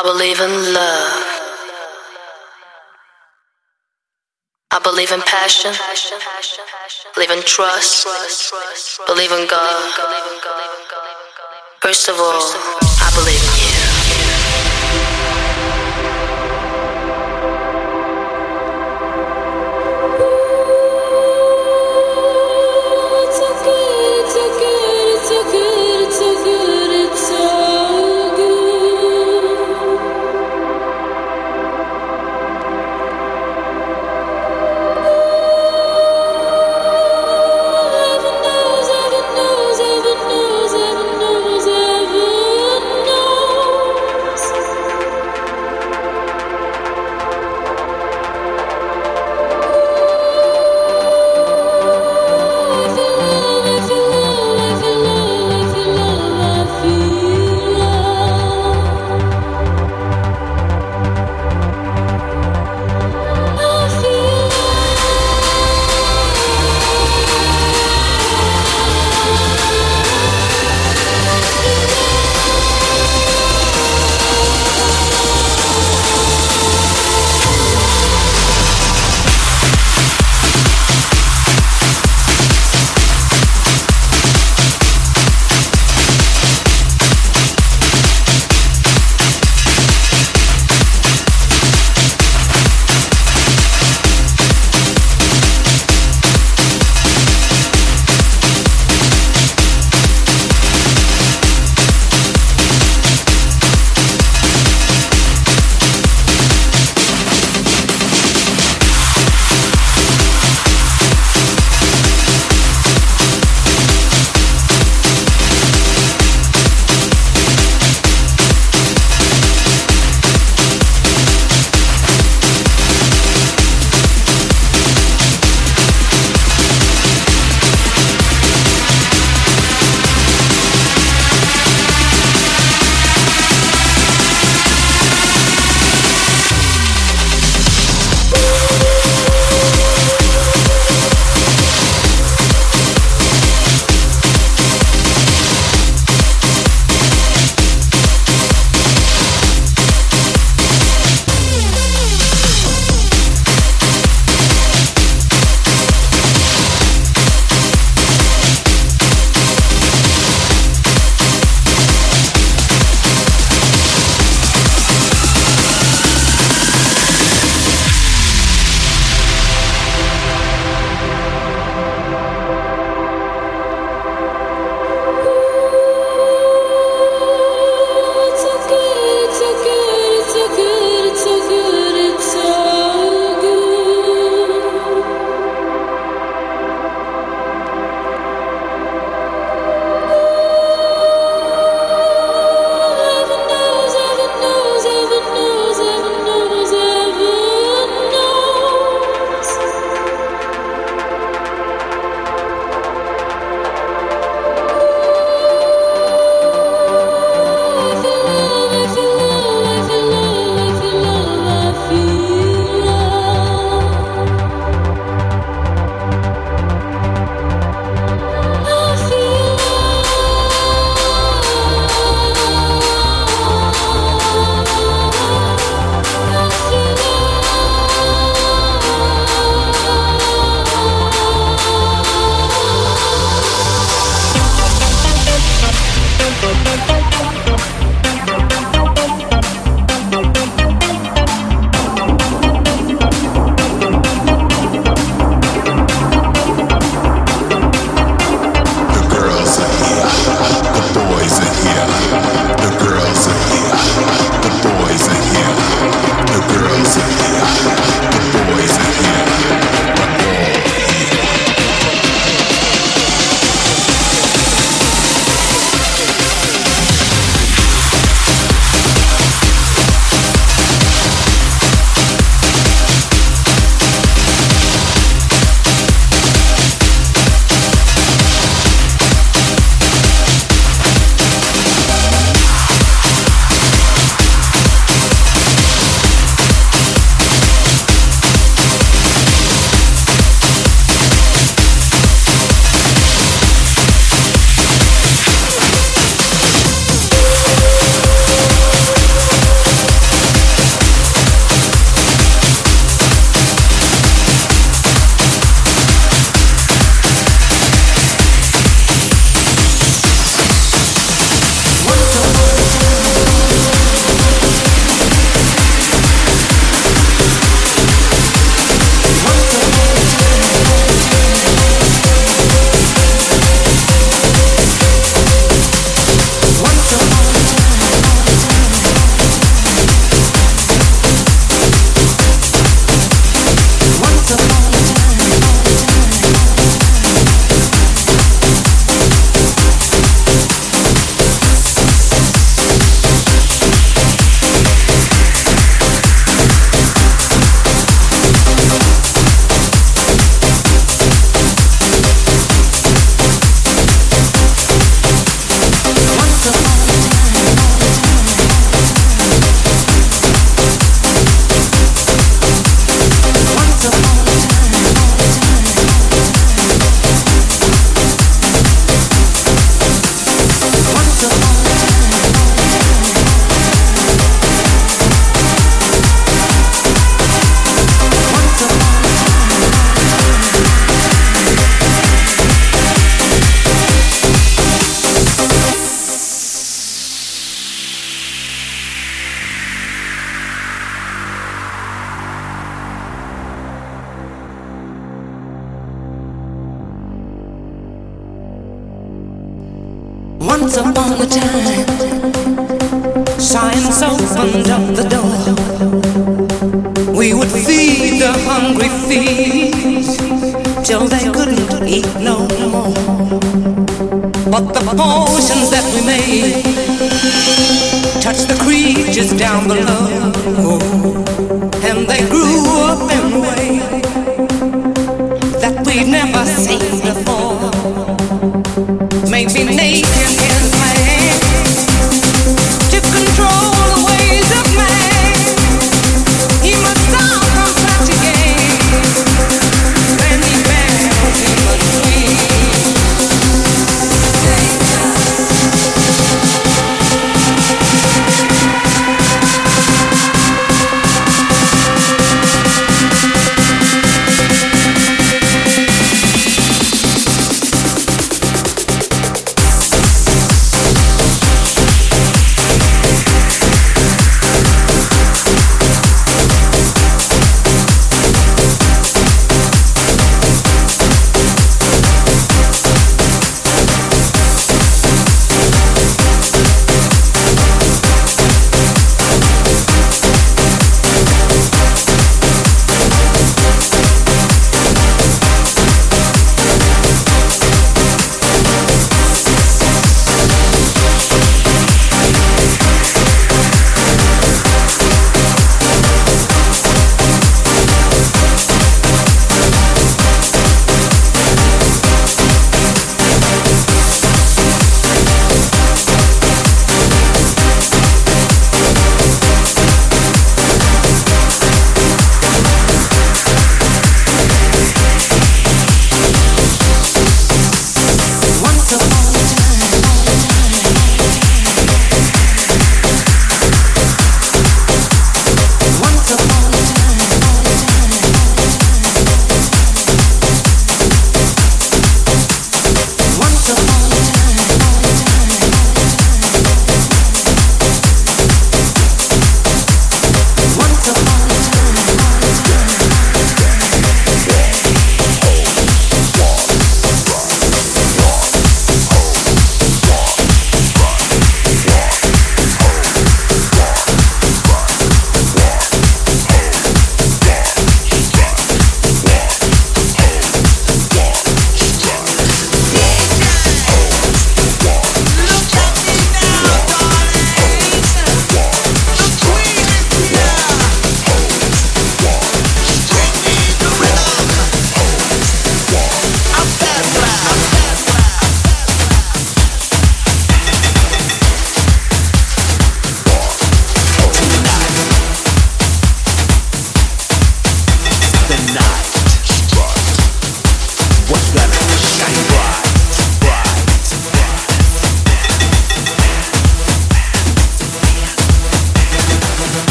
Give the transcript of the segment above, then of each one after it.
I believe in love. I believe in passion. Believe in trust. Believe in God. First of all, I believe in you.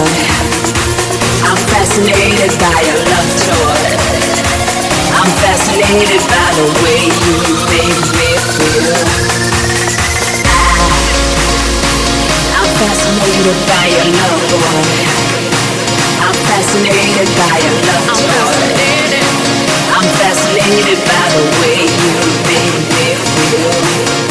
I'm fascinated by your love toy. I'm fascinated by the way you make me feel. I'm fascinated by your love, boy. I'm fascinated by your love toy. I'm fascinated by the way you make me feel.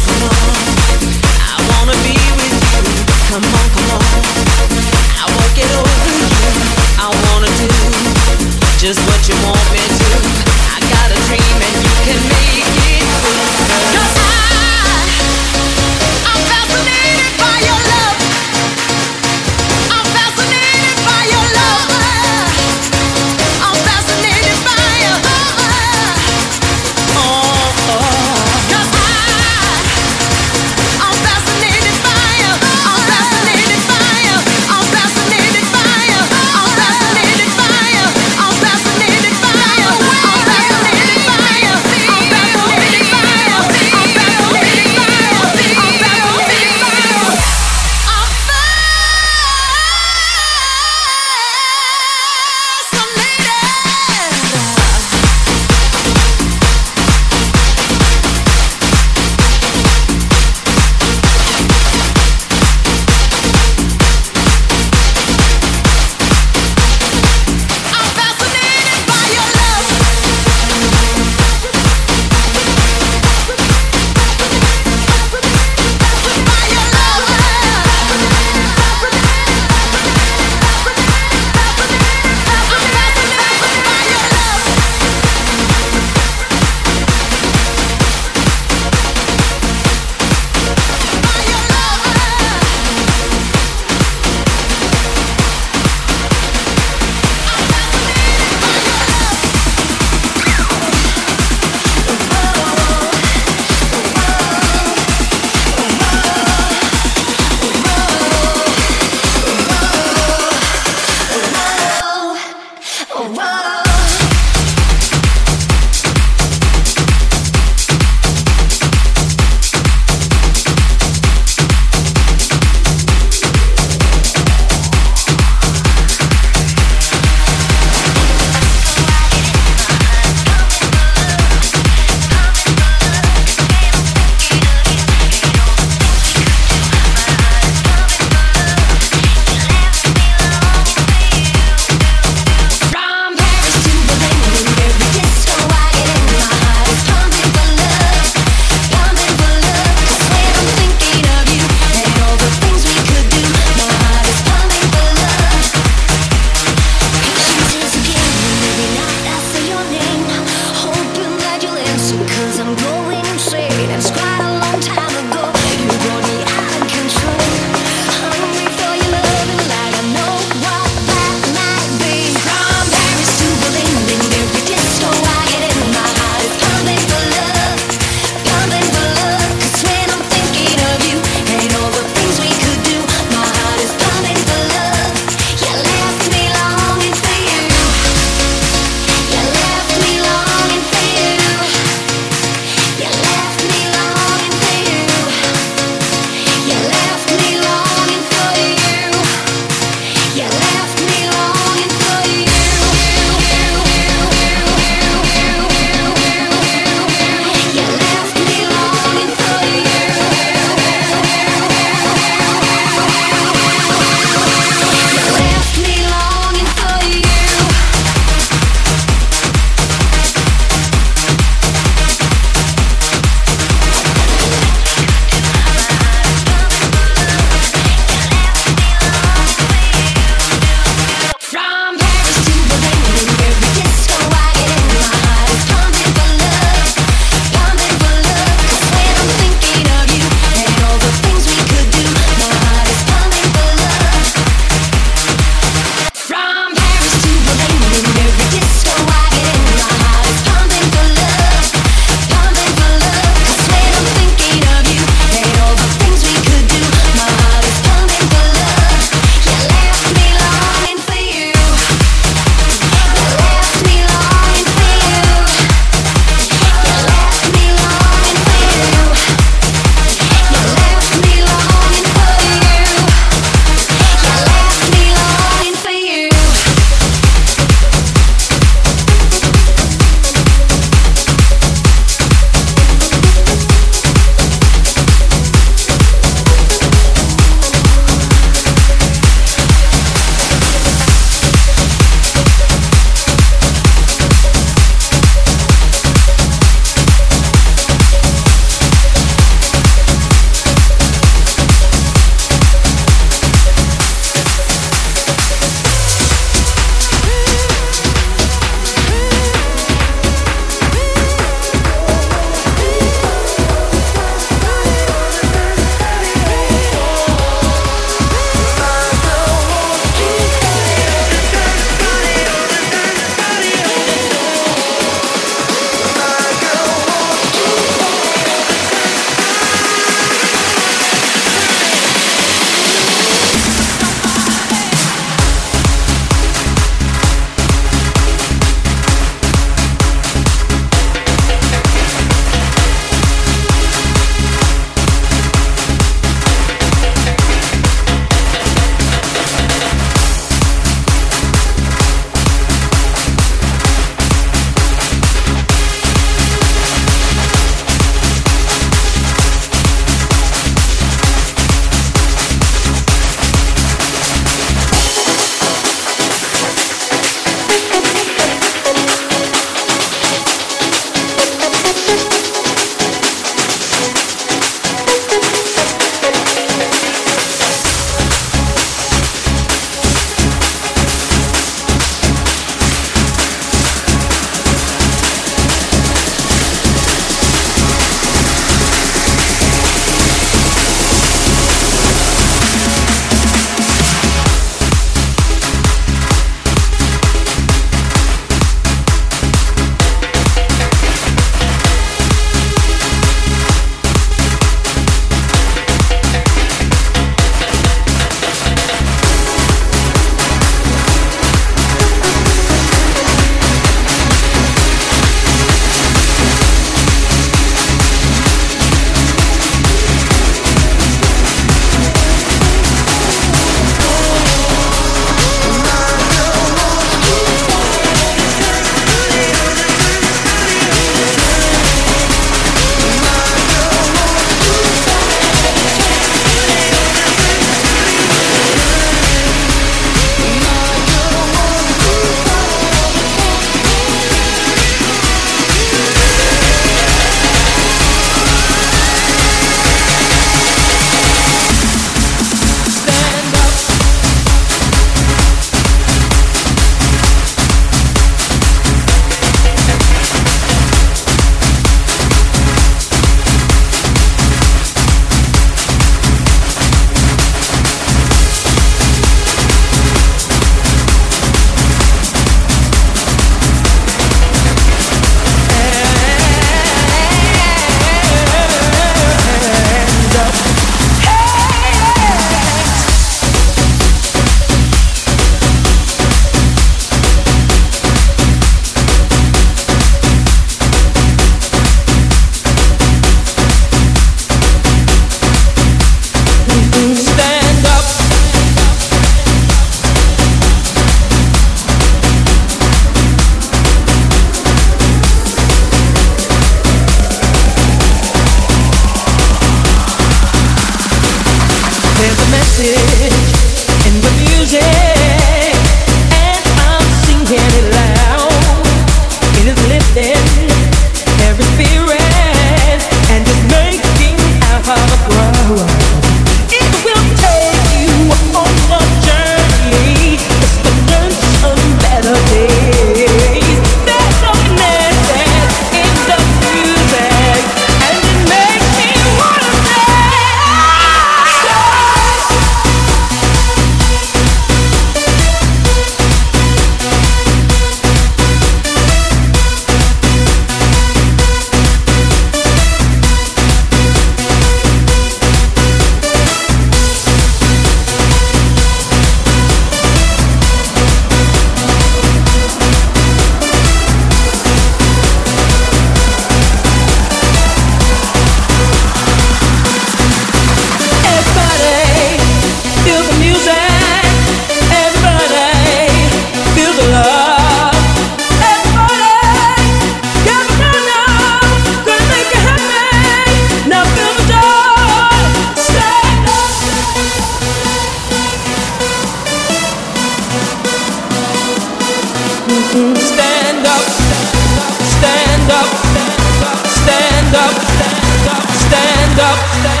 Thank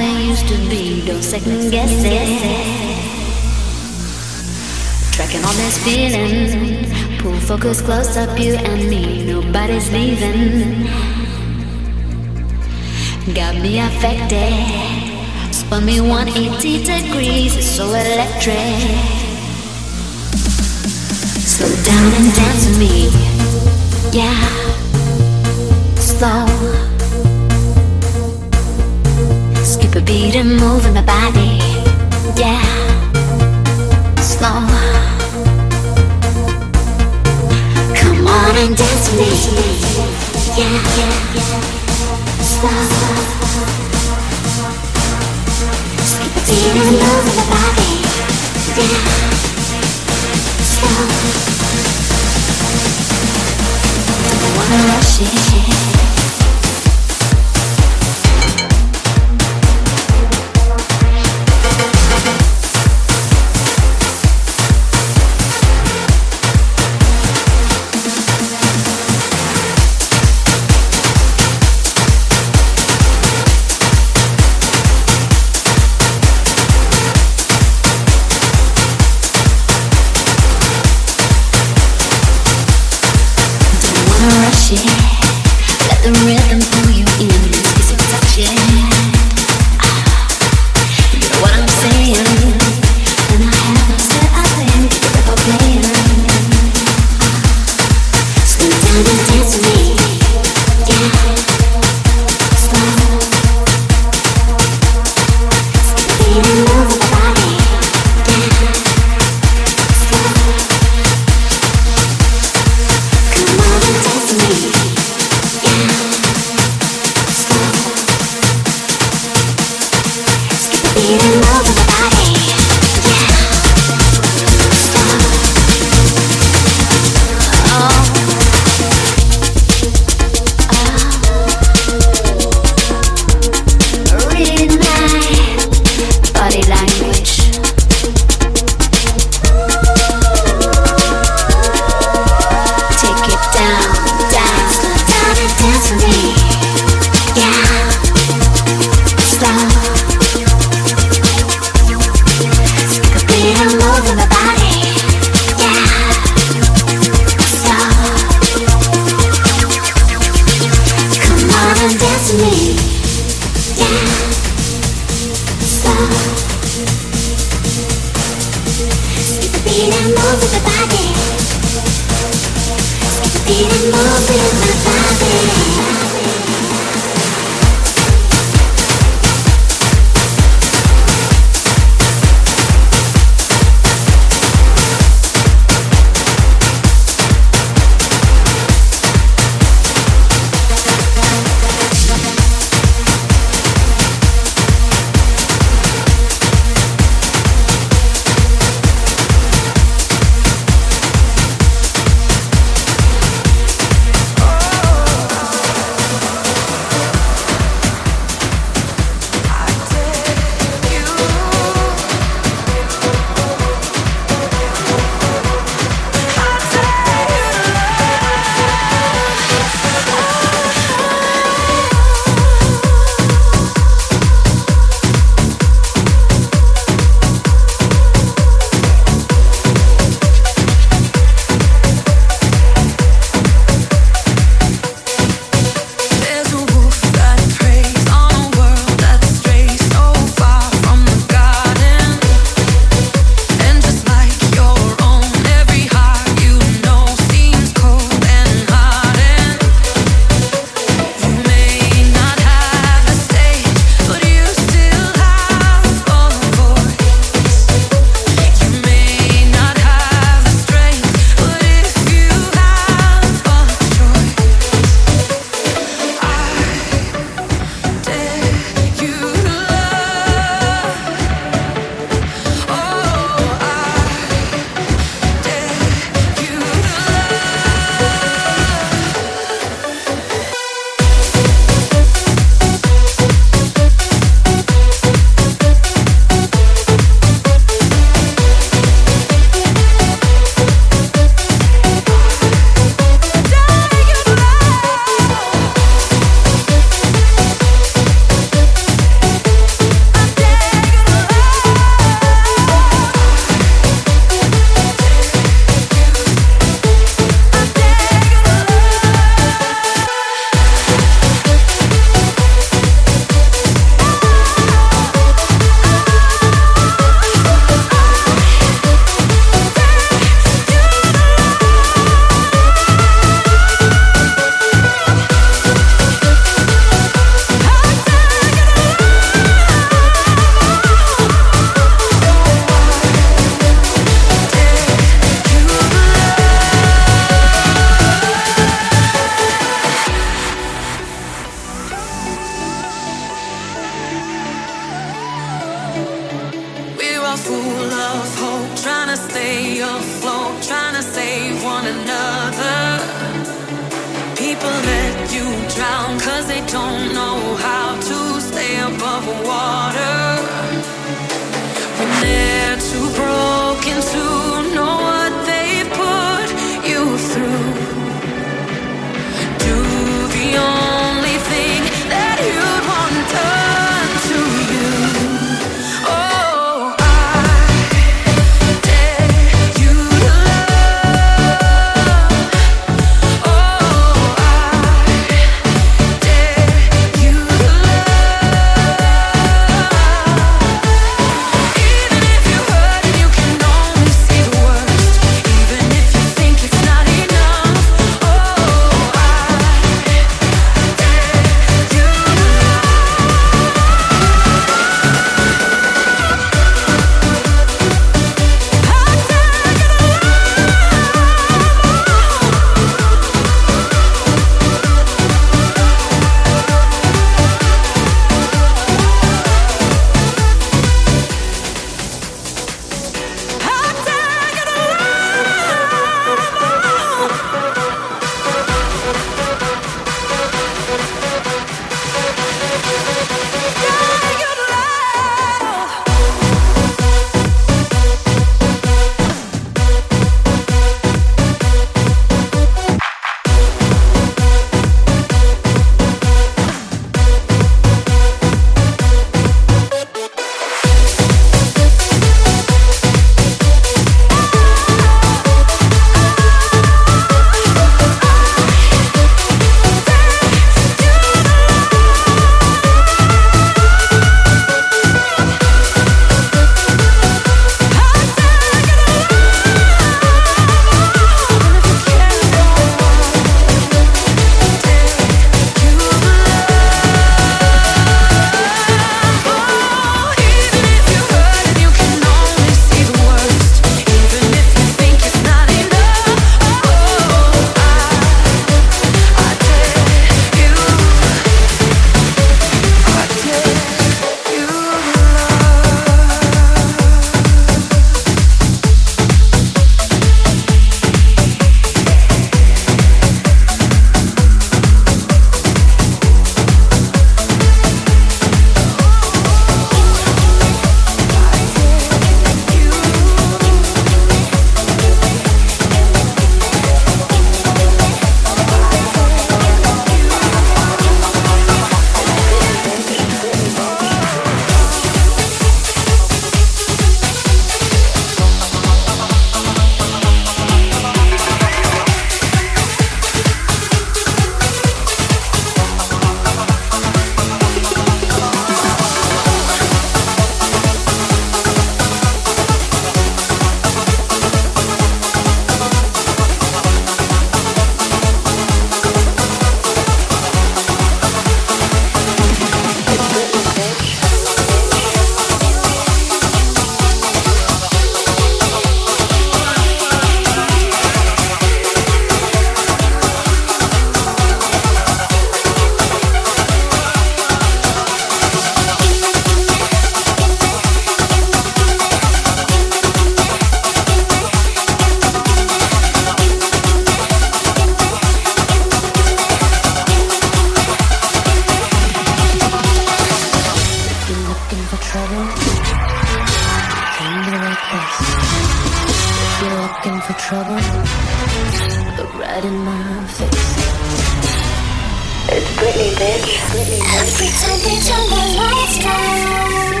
Every time they turn the lights down,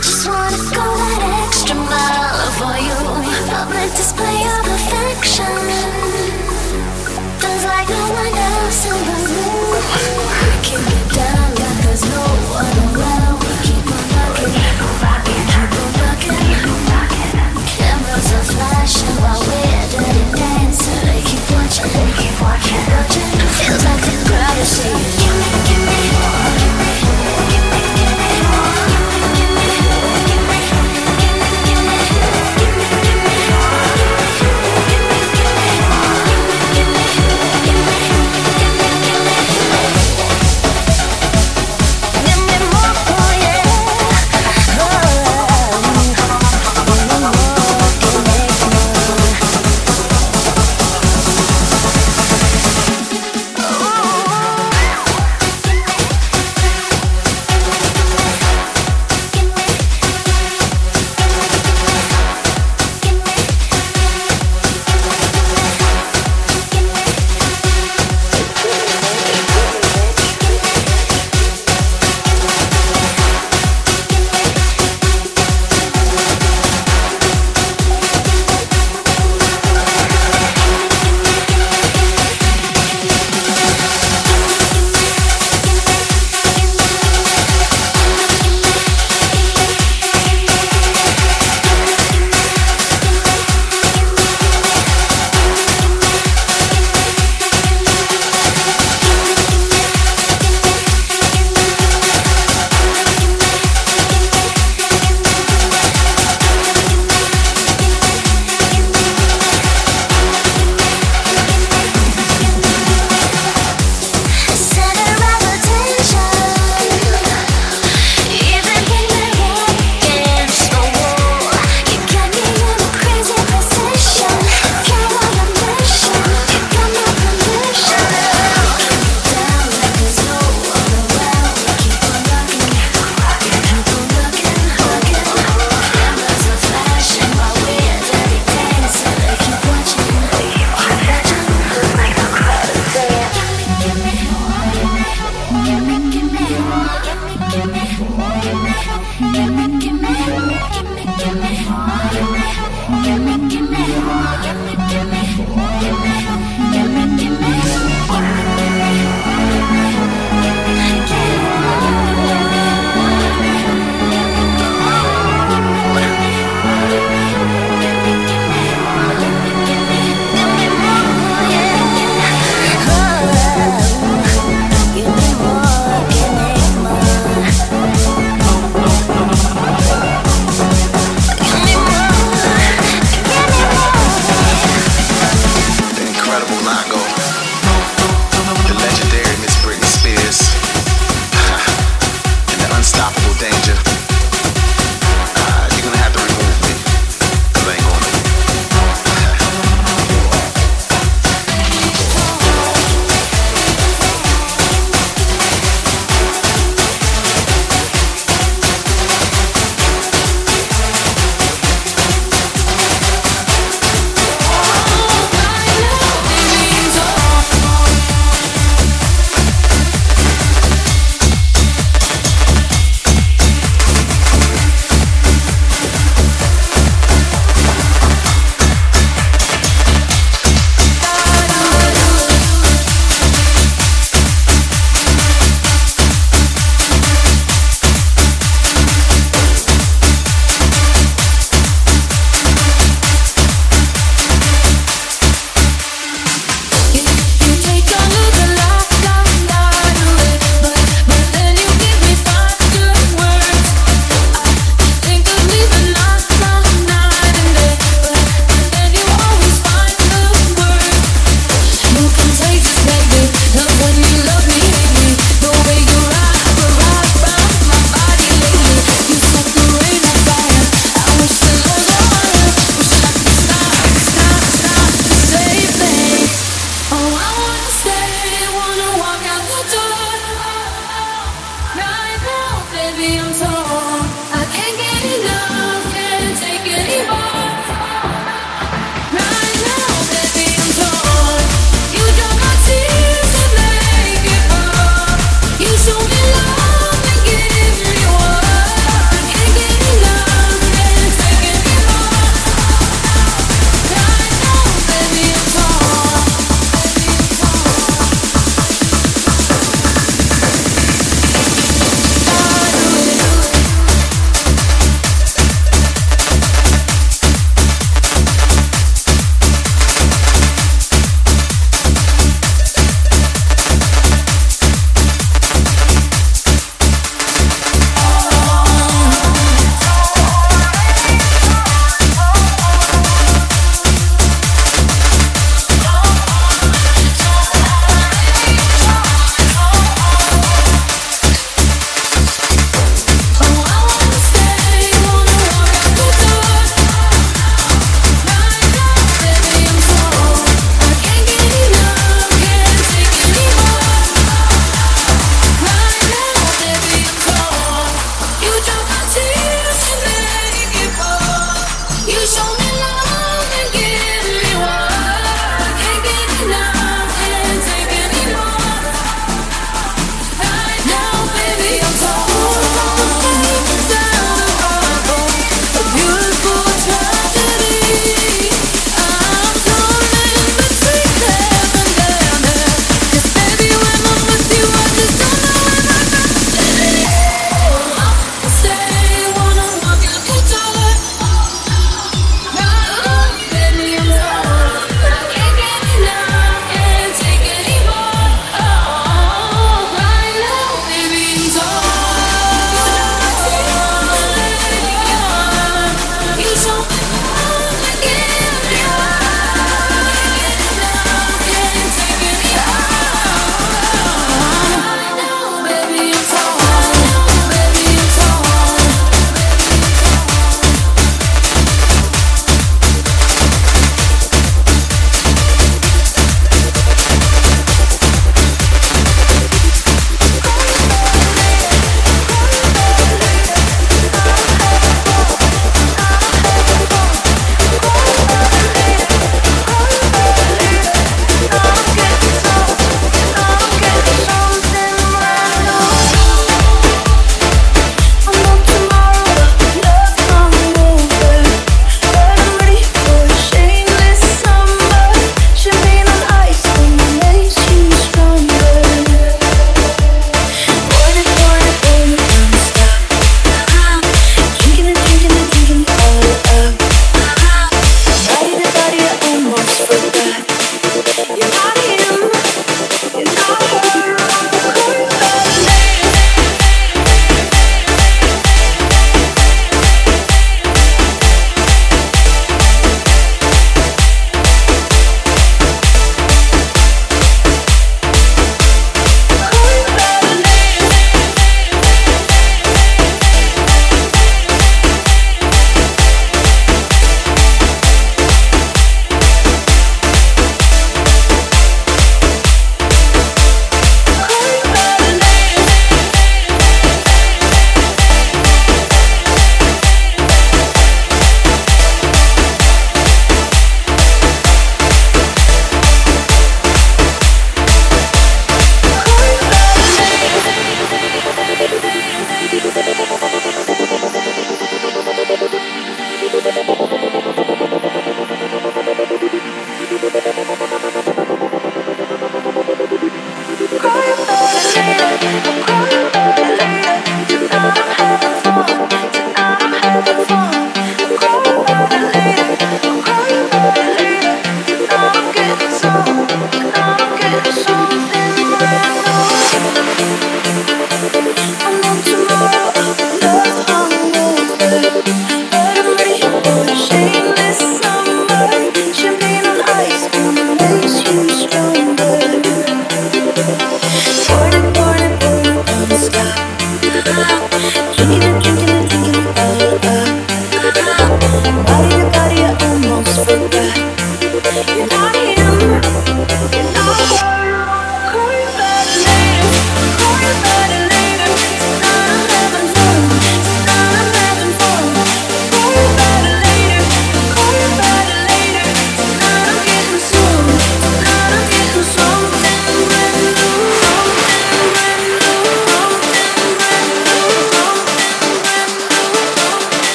just wanna go that extra mile for you. Public display of affection. Feels like no one else keep on keep on keep on. Cameras are flashing while we're dirty. Feels like the gravity